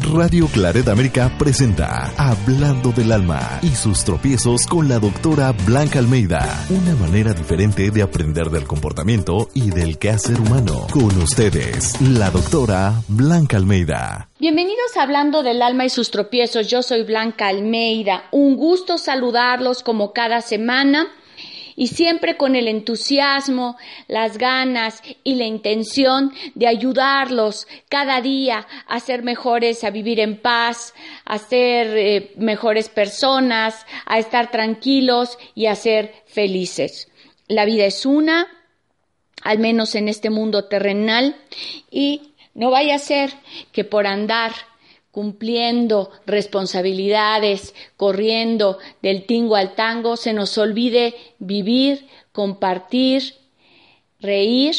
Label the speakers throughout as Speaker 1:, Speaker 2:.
Speaker 1: Radio Claret América presenta Hablando del Alma y sus tropiezos con la doctora Blanca Almeida. Una manera diferente de aprender del comportamiento y del quehacer humano. Con ustedes, la doctora Blanca Almeida.
Speaker 2: Bienvenidos a Hablando del Alma y sus tropiezos. Yo soy Blanca Almeida. Un gusto saludarlos como cada semana y siempre con el entusiasmo, las ganas y la intención de ayudarlos cada día a ser mejores, a vivir en paz, a ser eh, mejores personas, a estar tranquilos y a ser felices. La vida es una, al menos en este mundo terrenal, y no vaya a ser que por andar cumpliendo responsabilidades, corriendo del tingo al tango, se nos olvide vivir, compartir, reír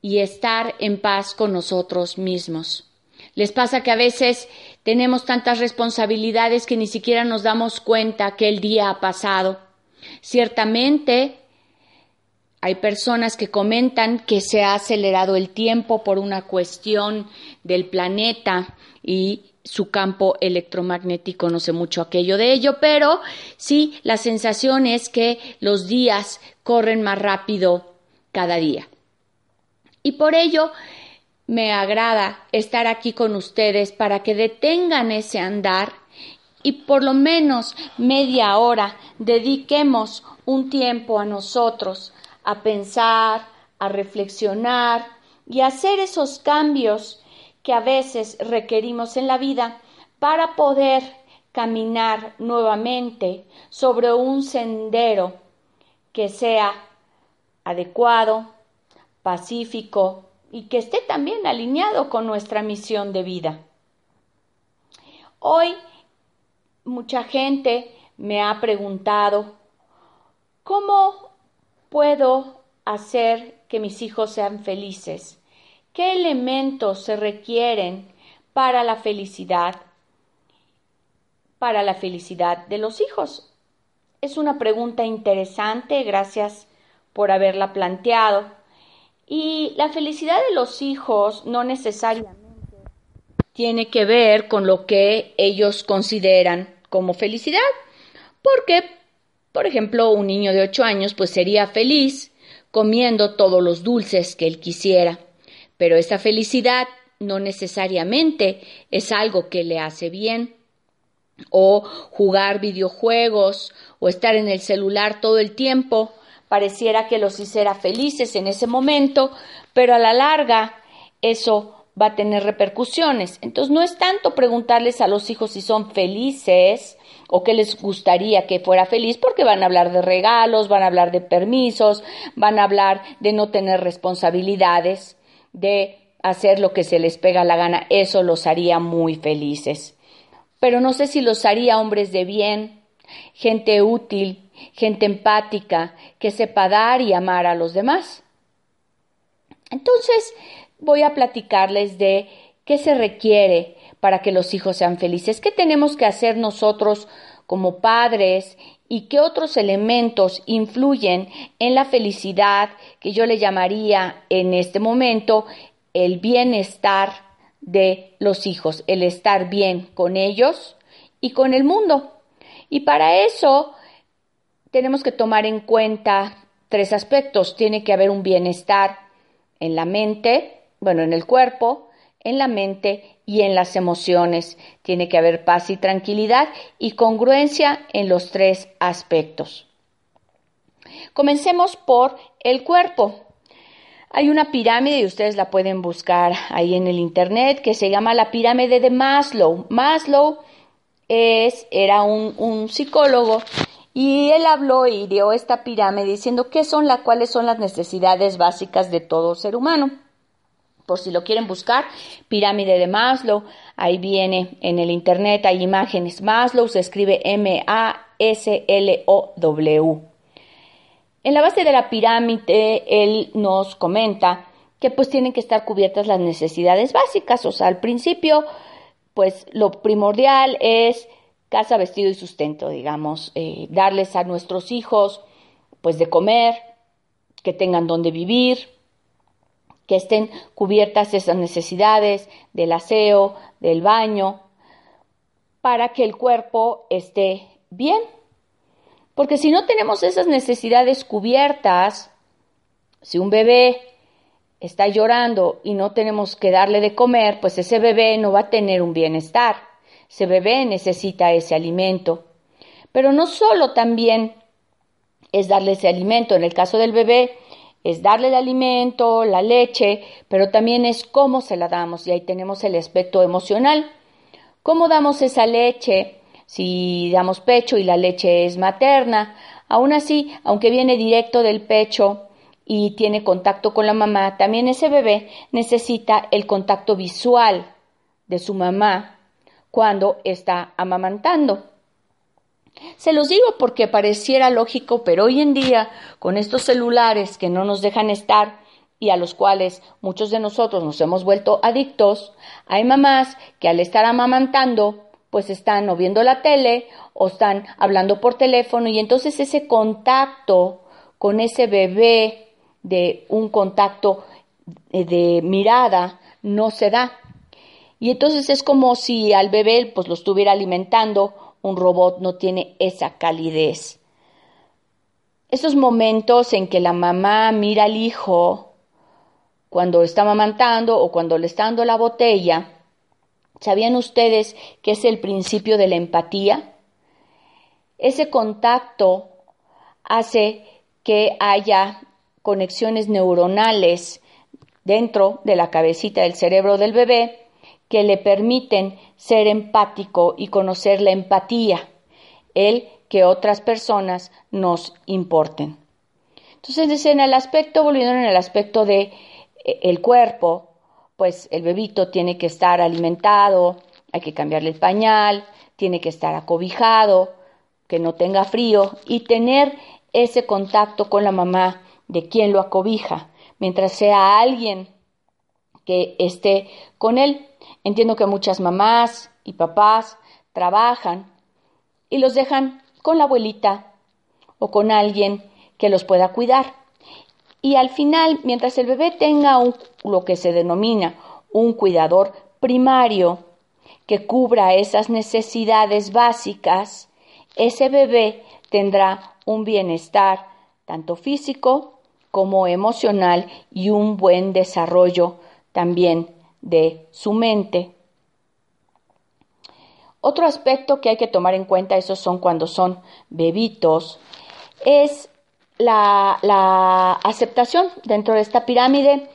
Speaker 2: y estar en paz con nosotros mismos. Les pasa que a veces tenemos tantas responsabilidades que ni siquiera nos damos cuenta que el día ha pasado. Ciertamente, hay personas que comentan que se ha acelerado el tiempo por una cuestión del planeta y su campo electromagnético, no sé mucho aquello de ello, pero sí la sensación es que los días corren más rápido cada día. Y por ello me agrada estar aquí con ustedes para que detengan ese andar y por lo menos media hora dediquemos un tiempo a nosotros, a pensar, a reflexionar y a hacer esos cambios que a veces requerimos en la vida para poder caminar nuevamente sobre un sendero que sea adecuado, pacífico y que esté también alineado con nuestra misión de vida. Hoy mucha gente me ha preguntado, ¿cómo puedo hacer que mis hijos sean felices? ¿Qué elementos se requieren para la felicidad? Para la felicidad de los hijos. Es una pregunta interesante, gracias por haberla planteado. Y la felicidad de los hijos no necesariamente tiene que ver con lo que ellos consideran como felicidad. Porque, por ejemplo, un niño de 8 años pues sería feliz comiendo todos los dulces que él quisiera pero esa felicidad no necesariamente es algo que le hace bien. O jugar videojuegos o estar en el celular todo el tiempo pareciera que los hiciera felices en ese momento, pero a la larga eso va a tener repercusiones. Entonces no es tanto preguntarles a los hijos si son felices o qué les gustaría que fuera feliz, porque van a hablar de regalos, van a hablar de permisos, van a hablar de no tener responsabilidades de hacer lo que se les pega la gana, eso los haría muy felices. Pero no sé si los haría hombres de bien, gente útil, gente empática, que sepa dar y amar a los demás. Entonces voy a platicarles de qué se requiere para que los hijos sean felices, qué tenemos que hacer nosotros como padres y qué otros elementos influyen en la felicidad que yo le llamaría en este momento el bienestar de los hijos, el estar bien con ellos y con el mundo. Y para eso tenemos que tomar en cuenta tres aspectos. Tiene que haber un bienestar en la mente, bueno, en el cuerpo, en la mente y en las emociones. Tiene que haber paz y tranquilidad y congruencia en los tres aspectos. Comencemos por el cuerpo. Hay una pirámide y ustedes la pueden buscar ahí en el internet que se llama la pirámide de Maslow. Maslow era un, un psicólogo y él habló y dio esta pirámide diciendo qué son las cuáles son las necesidades básicas de todo ser humano. Por si lo quieren buscar, pirámide de Maslow, ahí viene en el internet, hay imágenes. Maslow se escribe M-A-S-L-O-W. En la base de la pirámide, él nos comenta que pues tienen que estar cubiertas las necesidades básicas, o sea, al principio, pues lo primordial es casa, vestido y sustento, digamos, eh, darles a nuestros hijos pues de comer, que tengan donde vivir, que estén cubiertas esas necesidades del aseo, del baño, para que el cuerpo esté bien. Porque si no tenemos esas necesidades cubiertas, si un bebé está llorando y no tenemos que darle de comer, pues ese bebé no va a tener un bienestar. Ese bebé necesita ese alimento. Pero no solo también es darle ese alimento, en el caso del bebé es darle el alimento, la leche, pero también es cómo se la damos y ahí tenemos el aspecto emocional. ¿Cómo damos esa leche? Si damos pecho y la leche es materna, aún así, aunque viene directo del pecho, y tiene contacto con la mamá, también ese bebé necesita el contacto visual de su mamá cuando está amamantando. Se los digo porque pareciera lógico, pero hoy en día, con estos celulares que no nos dejan estar y a los cuales muchos de nosotros nos hemos vuelto adictos, hay mamás que al estar amamantando, pues están o viendo la tele o están hablando por teléfono y entonces ese contacto con ese bebé de un contacto eh, de mirada no se da. Y entonces es como si al bebé pues lo estuviera alimentando, un robot no tiene esa calidez. Esos momentos en que la mamá mira al hijo cuando está amamantando o cuando le está dando la botella, ¿sabían ustedes que es el principio de la empatía? Ese contacto hace que haya conexiones neuronales dentro de la cabecita del cerebro del bebé que le permiten ser empático y conocer la empatía, el que otras personas nos importen. Entonces, en el aspecto, volviendo en el aspecto de eh, el cuerpo, pues el bebito tiene que estar alimentado, hay que cambiarle el pañal, tiene que estar acobijado, que no tenga frío y tener ese contacto con la mamá de quien lo acobija, mientras sea alguien que esté con él. Entiendo que muchas mamás y papás trabajan y los dejan con la abuelita o con alguien que los pueda cuidar. Y al final, mientras el bebé tenga un, lo que se denomina un cuidador primario que cubra esas necesidades básicas, ese bebé tendrá un bienestar tanto físico como emocional y un buen desarrollo también de su mente. Otro aspecto que hay que tomar en cuenta, esos son cuando son bebitos, es la, aceptación dentro de esta pirámide.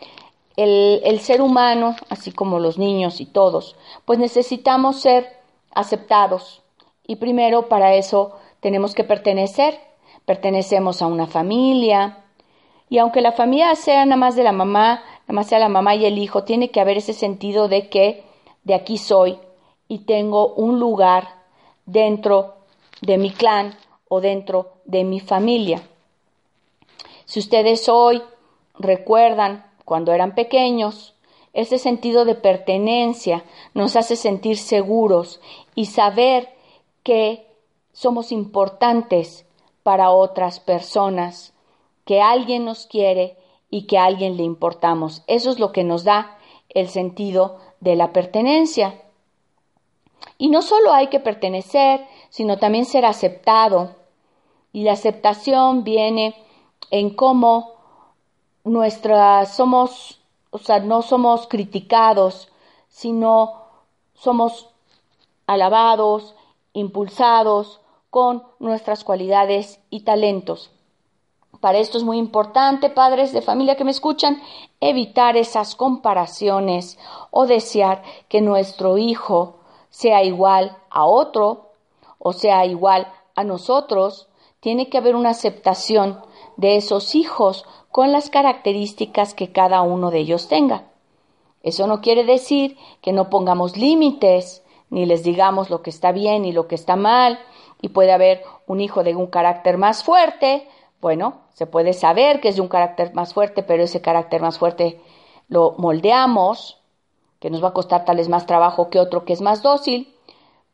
Speaker 2: El, el ser humano, así como los niños y todos, pues necesitamos ser aceptados. Y primero para eso tenemos que pertenecer. Pertenecemos a una familia, y aunque la familia sea nada más de la mamá, nada más sea la mamá y el hijo, tiene que haber ese sentido de que de aquí soy y tengo un lugar dentro de mi clan o dentro de mi familia. Si ustedes hoy recuerdan cuando eran pequeños, ese sentido de pertenencia nos hace sentir seguros y saber que somos importantes para otras personas que alguien nos quiere y que a alguien le importamos. Eso es lo que nos da el sentido de la pertenencia. Y no solo hay que pertenecer, sino también ser aceptado. Y la aceptación viene en cómo nuestras somos, o sea, no somos criticados, sino somos alabados, impulsados con nuestras cualidades y talentos. Para esto es muy importante, padres de familia que me escuchan, evitar esas comparaciones o desear que nuestro hijo sea igual a otro o sea igual a nosotros. Tiene que haber una aceptación de esos hijos con las características que cada uno de ellos tenga. Eso no quiere decir que no pongamos límites, ni les digamos lo que está bien y lo que está mal, y puede haber un hijo de un carácter más fuerte, bueno, se puede saber que es de un carácter más fuerte, pero ese carácter más fuerte lo moldeamos, que nos va a costar tal vez más trabajo que otro que es más dócil,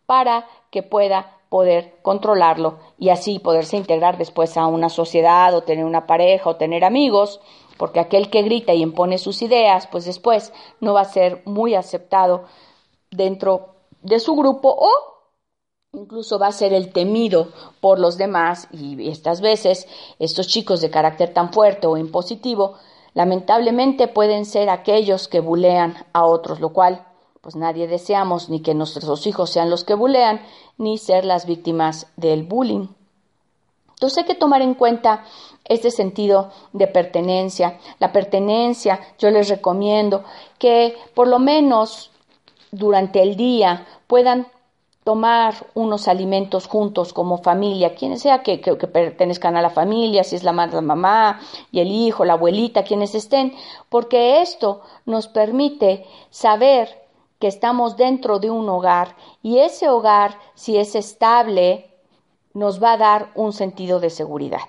Speaker 2: para que pueda poder controlarlo y así poderse integrar después a una sociedad o tener una pareja o tener amigos, porque aquel que grita y impone sus ideas, pues después no va a ser muy aceptado dentro de su grupo o incluso va a ser el temido por los demás y estas veces estos chicos de carácter tan fuerte o impositivo lamentablemente pueden ser aquellos que bulean a otros, lo cual pues nadie deseamos ni que nuestros hijos sean los que bulean ni ser las víctimas del bullying. Entonces hay que tomar en cuenta este sentido de pertenencia. La pertenencia, yo les recomiendo que por lo menos durante el día puedan tomar unos alimentos juntos como familia, quien sea que, pertenezcan a la familia, si es la madre, la mamá y el hijo, la abuelita, quienes estén, porque esto nos permite saber que estamos dentro de un hogar y ese hogar, si es estable, nos va a dar un sentido de seguridad.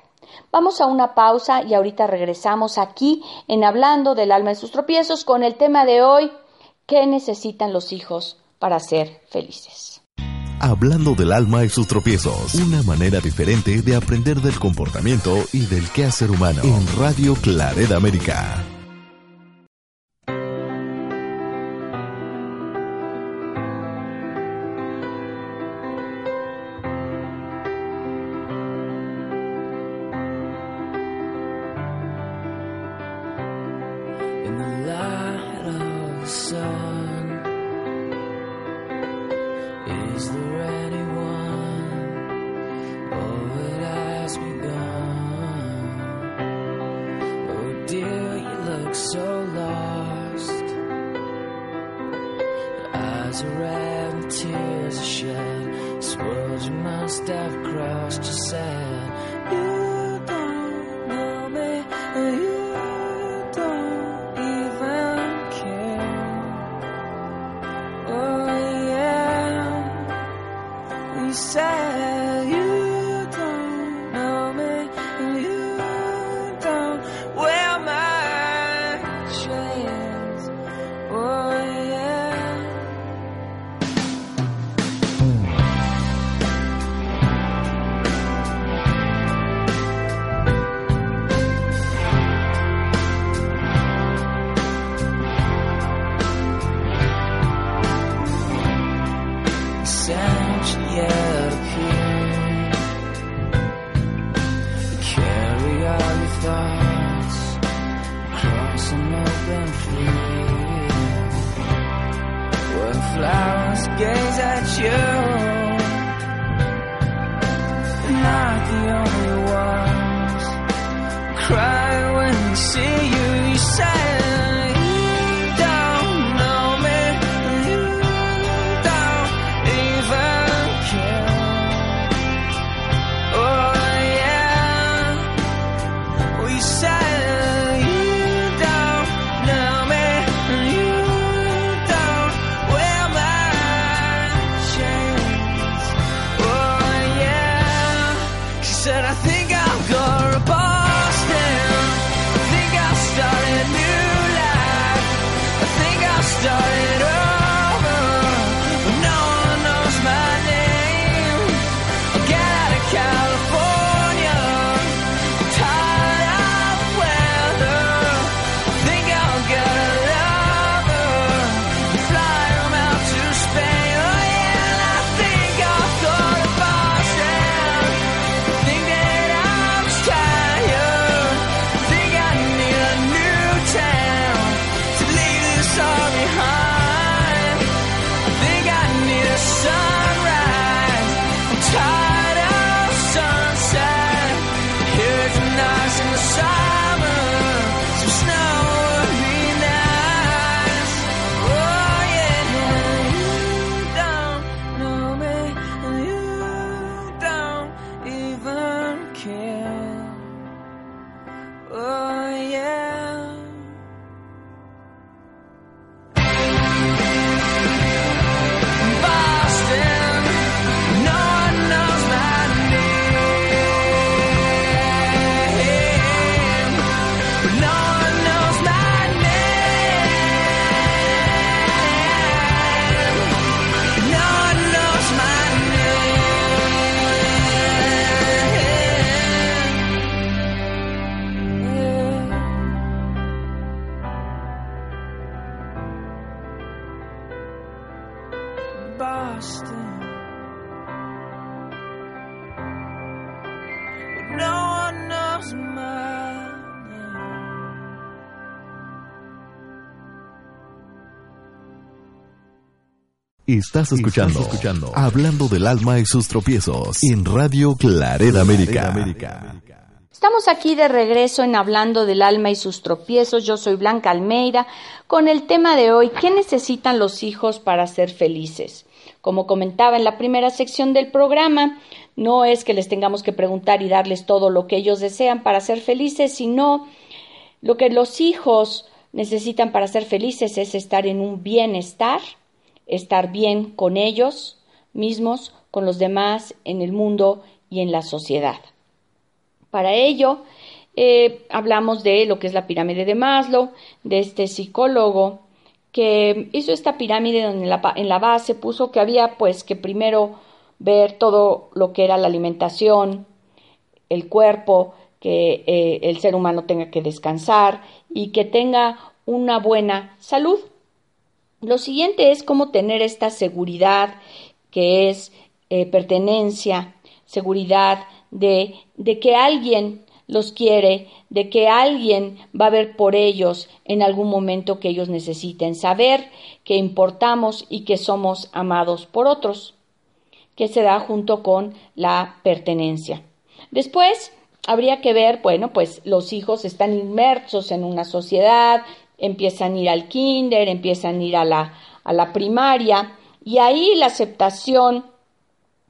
Speaker 2: Vamos a una pausa y ahorita regresamos aquí en Hablando del alma y sus tropiezos con el tema de hoy, ¿qué necesitan los hijos para ser felices?
Speaker 1: Hablando del alma y sus tropiezos, una manera diferente de aprender del comportamiento y del quehacer humano en Radio Claret América. Estás escuchando, escuchando Hablando del alma y sus tropiezos en Radio Claret América.
Speaker 2: Estamos aquí de regreso en Hablando del alma y sus tropiezos. Yo soy Blanca Almeida con el tema de hoy, ¿qué necesitan los hijos para ser felices? Como comentaba en la primera sección del programa, no es que les tengamos que preguntar y darles todo lo que ellos desean para ser felices, sino lo que los hijos necesitan para ser felices es estar en un bienestar, estar bien con ellos mismos, con los demás, en el mundo y en la sociedad. Para ello, eh, hablamos de lo que es la pirámide de Maslow, de este psicólogo que hizo esta pirámide donde en la, base puso que había pues que primero ver todo lo que era la alimentación, el cuerpo, que eh, el ser humano tenga que descansar y que tenga una buena salud. Lo siguiente es cómo tener esta seguridad que es eh, pertenencia, seguridad de, de que alguien los quiere, de que alguien va a ver por ellos en algún momento que ellos necesiten, saber que importamos y que somos amados por otros, que se da junto con la pertenencia. Después, habría que ver, bueno, pues los hijos están inmersos en una sociedad, empiezan a ir al kinder, empiezan a ir a la, a la primaria, y ahí la aceptación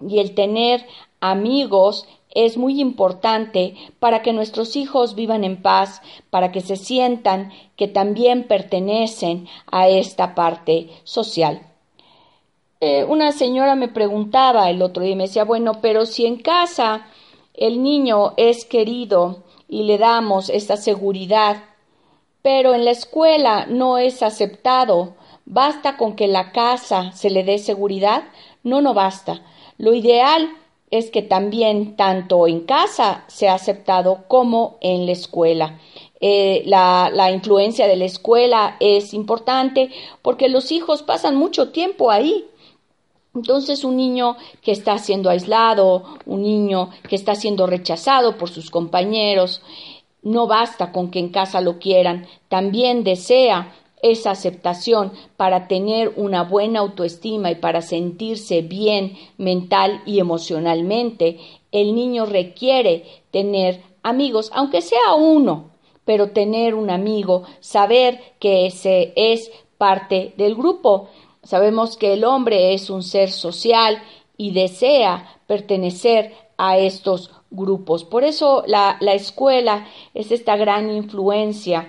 Speaker 2: y el tener amigos es muy importante para que nuestros hijos vivan en paz, para que se sientan que también pertenecen a esta parte social. Eh, una señora me preguntaba el otro día me decía, bueno, pero si en casa el niño es querido y le damos esta seguridad, pero en la escuela no es aceptado, ¿basta con que la casa se le dé seguridad? No, no basta. Lo ideal es que también tanto en casa se ha aceptado como en la escuela. Eh, la, influencia de la escuela es importante porque los hijos pasan mucho tiempo ahí. Entonces un niño que está siendo aislado, un niño que está siendo rechazado por sus compañeros, no basta con que en casa lo quieran, también desea esa aceptación para tener una buena autoestima y para sentirse bien mental y emocionalmente, el niño requiere tener amigos, aunque sea uno, pero tener un amigo, saber que ese es parte del grupo. Sabemos que el hombre es un ser social y desea pertenecer a estos grupos. Por eso la, la escuela es esta gran influencia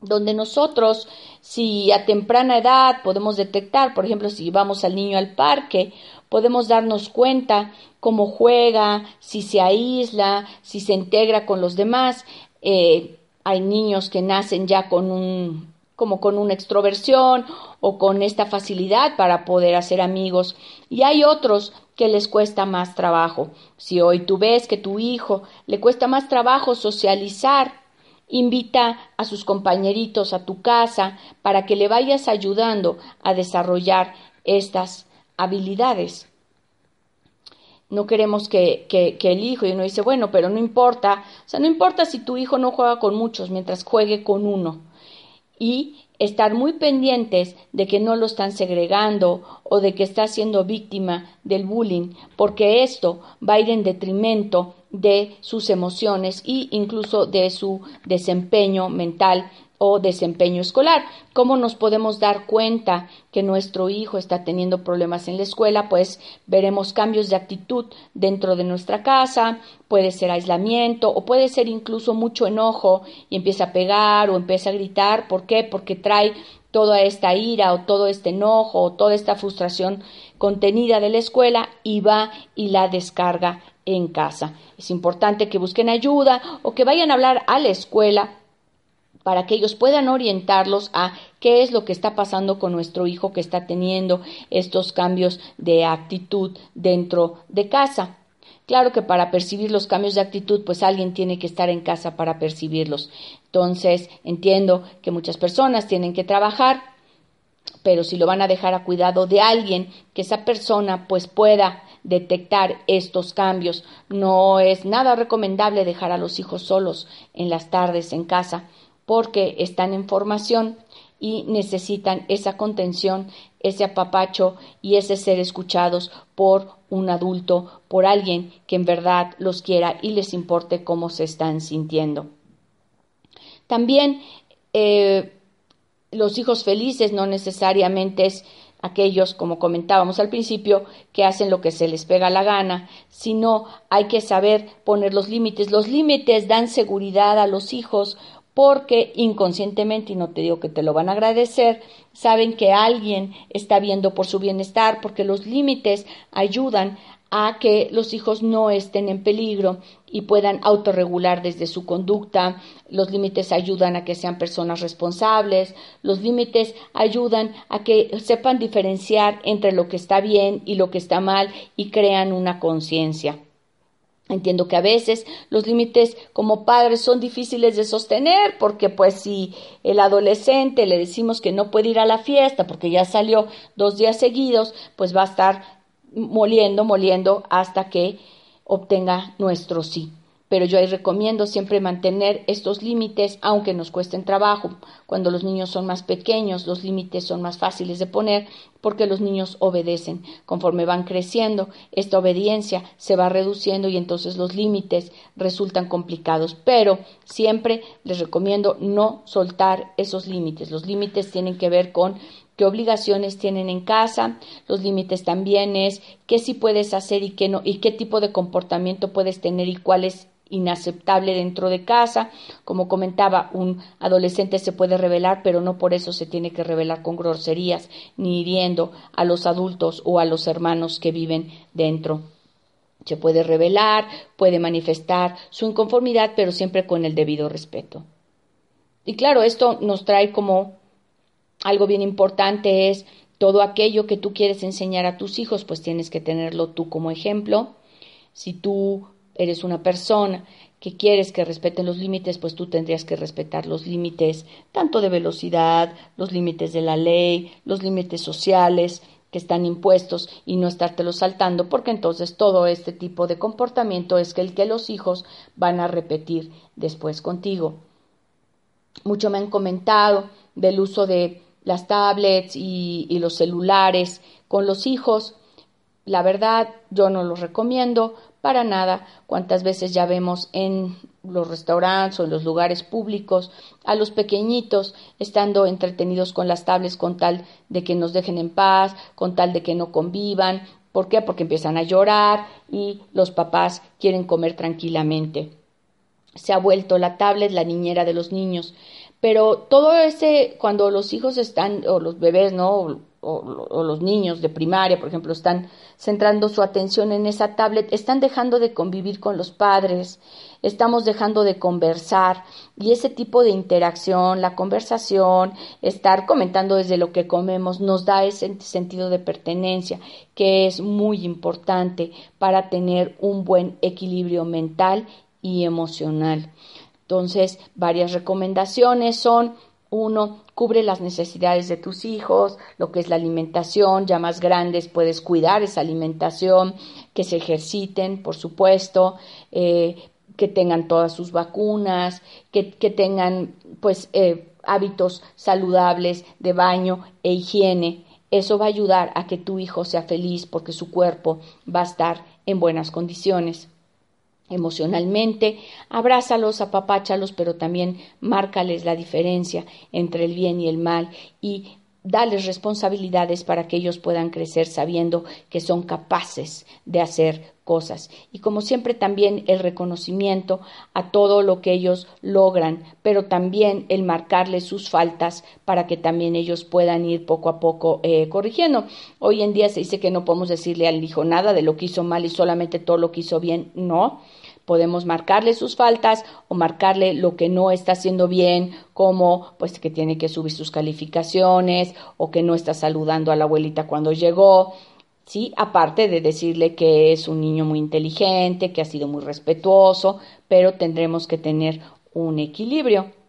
Speaker 2: donde nosotros, si a temprana edad podemos detectar, por ejemplo, si llevamos al niño al parque, podemos darnos cuenta cómo juega, si se aísla, si se integra con los demás. Eh, hay niños que nacen ya con un como con una extroversión o con esta facilidad para poder hacer amigos y hay otros que les cuesta más trabajo. Si hoy tú ves que tu hijo le cuesta más trabajo socializar Invita a sus compañeritos a tu casa para que le vayas ayudando a desarrollar estas habilidades. No queremos que, que, el hijo, y uno dice, bueno, pero no importa, o sea, no importa si tu hijo no juega con muchos mientras juegue con uno. Y estar muy pendientes de que no lo están segregando o de que está siendo víctima del bullying, porque esto va a ir en detrimento de sus emociones e incluso de su desempeño mental o desempeño escolar. ¿Cómo nos podemos dar cuenta que nuestro hijo está teniendo problemas en la escuela? Pues veremos cambios de actitud dentro de nuestra casa, puede ser aislamiento o puede ser incluso mucho enojo y empieza a pegar o empieza a gritar. ¿Por qué? Porque trae toda esta ira o todo este enojo o toda esta frustración contenida de la escuela y va y la descarga en casa. Es importante que busquen ayuda o que vayan a hablar a la escuela para que ellos puedan orientarlos a qué es lo que está pasando con nuestro hijo que está teniendo estos cambios de actitud dentro de casa. Claro que para percibir los cambios de actitud, pues alguien tiene que estar en casa para percibirlos. Entonces, entiendo que muchas personas tienen que trabajar pero si lo van a dejar a cuidado de alguien, que esa persona pues pueda detectar estos cambios. No es nada recomendable dejar a los hijos solos en las tardes en casa porque están en formación y necesitan esa contención, ese apapacho y ese ser escuchados por un adulto, por alguien que en verdad los quiera y les importe cómo se están sintiendo. También eh, los hijos felices no necesariamente es aquellos, como comentábamos al principio, que hacen lo que se les pega la gana, sino hay que saber poner los límites. Los límites dan seguridad a los hijos porque inconscientemente, y no te digo que te lo van a agradecer, saben que alguien está viendo por su bienestar, porque los límites ayudan a que los hijos no estén en peligro y puedan autorregular desde su conducta. Los límites ayudan a que sean personas responsables. Los límites ayudan a que sepan diferenciar entre lo que está bien y lo que está mal y crean una conciencia. Entiendo que a veces los límites como padres son difíciles de sostener porque pues si el adolescente le decimos que no puede ir a la fiesta porque ya salió dos días seguidos, pues va a estar moliendo, moliendo hasta que obtenga nuestro sí. Pero yo ahí recomiendo siempre mantener estos límites, aunque nos cuesten trabajo. Cuando los niños son más pequeños, los límites son más fáciles de poner porque los niños obedecen. Conforme van creciendo, esta obediencia se va reduciendo y entonces los límites resultan complicados. Pero siempre les recomiendo no soltar esos límites. Los límites tienen que ver con qué obligaciones tienen en casa, los límites también es qué sí puedes hacer y qué no, y qué tipo de comportamiento puedes tener y cuál es inaceptable dentro de casa. Como comentaba, un adolescente se puede rebelar, pero no por eso se tiene que rebelar con groserías, ni hiriendo a los adultos o a los hermanos que viven dentro. Se puede rebelar, puede manifestar su inconformidad, pero siempre con el debido respeto. Y claro, esto nos trae como algo bien importante es todo aquello que tú quieres enseñar a tus hijos, pues tienes que tenerlo tú como ejemplo. Si tú eres una persona que quieres que respeten los límites, pues tú tendrías que respetar los límites tanto de velocidad, los límites de la ley, los límites sociales que están impuestos y no estártelos saltando, porque entonces todo este tipo de comportamiento es el que los hijos van a repetir después contigo. Mucho me han comentado del uso de las tablets y, los celulares con los hijos. La verdad, yo no los recomiendo para nada. Cuántas veces ya vemos en los restaurantes o en los lugares públicos a los pequeñitos estando entretenidos con las tablets con tal de que nos dejen en paz, con tal de que no convivan. ¿Por qué? Porque empiezan a llorar y los papás quieren comer tranquilamente. Se ha vuelto la tablet la niñera de los niños. Pero todo ese, cuando los hijos están, o los bebés, ¿no? O, los niños de primaria, por ejemplo, están centrando su atención en esa tablet, están dejando de convivir con los padres, estamos dejando de conversar y ese tipo de interacción, la conversación, estar comentando desde lo que comemos, nos da ese sentido de pertenencia que es muy importante para tener un buen equilibrio mental y emocional. Entonces, varias recomendaciones son, uno, cubre las necesidades de tus hijos, lo que es la alimentación, ya más grandes puedes cuidar esa alimentación, que se ejerciten, por supuesto, eh, que tengan todas sus vacunas, que, tengan pues eh, hábitos saludables de baño e higiene. Eso va a ayudar a que tu hijo sea feliz porque su cuerpo va a estar en buenas condiciones emocionalmente, abrázalos, apapáchalos, pero también márcales la diferencia entre el bien y el mal y dales responsabilidades para que ellos puedan crecer sabiendo que son capaces de hacer cosas. Y como siempre también el reconocimiento a todo lo que ellos logran, pero también el marcarles sus faltas para que también ellos puedan ir poco a poco eh, corrigiendo. Hoy en día se dice que no podemos decirle al hijo nada de lo que hizo mal y solamente todo lo que hizo bien. No, podemos marcarle sus faltas o marcarle lo que no está haciendo bien, como pues que tiene que subir sus calificaciones o que no está saludando a la abuelita cuando llegó. Sí, aparte de decirle que es un niño muy inteligente, que ha sido muy respetuoso, pero tendremos que tener un equilibrio.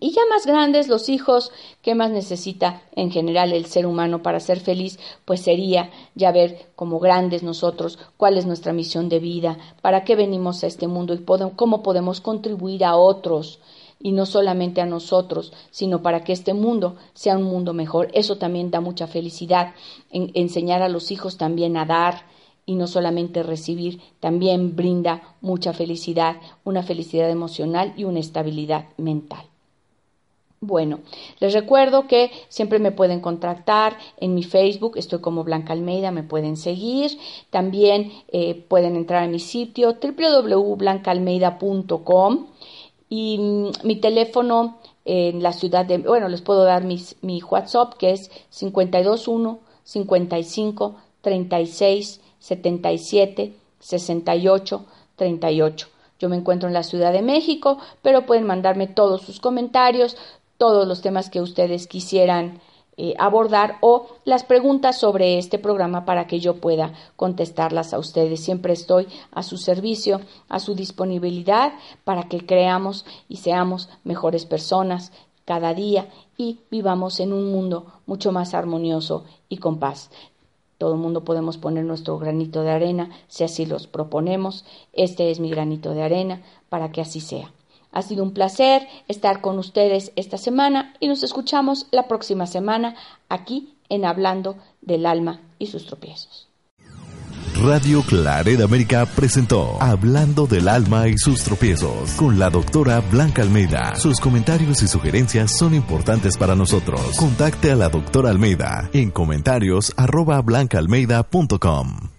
Speaker 2: Y ya más grandes los hijos, ¿qué más necesita en general el ser humano para ser feliz? Pues sería ya ver como grandes nosotros cuál es nuestra misión de vida, para qué venimos a este mundo y cómo podemos contribuir a otros y no solamente a nosotros, sino para que este mundo sea un mundo mejor. Eso también da mucha felicidad. enseñar a los hijos también a dar y no solamente recibir, también brinda mucha felicidad, una felicidad emocional y una estabilidad mental. Bueno, les recuerdo que siempre me pueden contactar en mi Facebook, estoy como Blanca Almeida, me pueden seguir. También eh, pueden entrar a mi sitio www.blancaalmeida.com y mm, mi teléfono en la ciudad de, bueno, les puedo dar mi WhatsApp que es 521 55 36 77 68 38. Yo me encuentro en la Ciudad de México, pero pueden mandarme todos sus comentarios, todos los temas que ustedes quisieran eh, abordar o las preguntas sobre este programa para que yo pueda contestarlas a ustedes. Siempre estoy a su servicio, a su disponibilidad para que creamos y seamos mejores personas cada día y vivamos en un mundo mucho más armonioso y con paz. Todo el mundo podemos poner nuestro granito de arena si así los proponemos. Este es mi granito de arena para que así sea. Ha sido un placer estar con ustedes esta semana y nos escuchamos la próxima semana aquí en Hablando del Alma y sus tropiezos.
Speaker 1: Radio Claret América presentó Hablando del Alma y sus tropiezos con la doctora Blanca Almeida. Sus comentarios y sugerencias son importantes para nosotros. Contacte a la doctora Almeida en comentarios arroba blancaalmeida.com.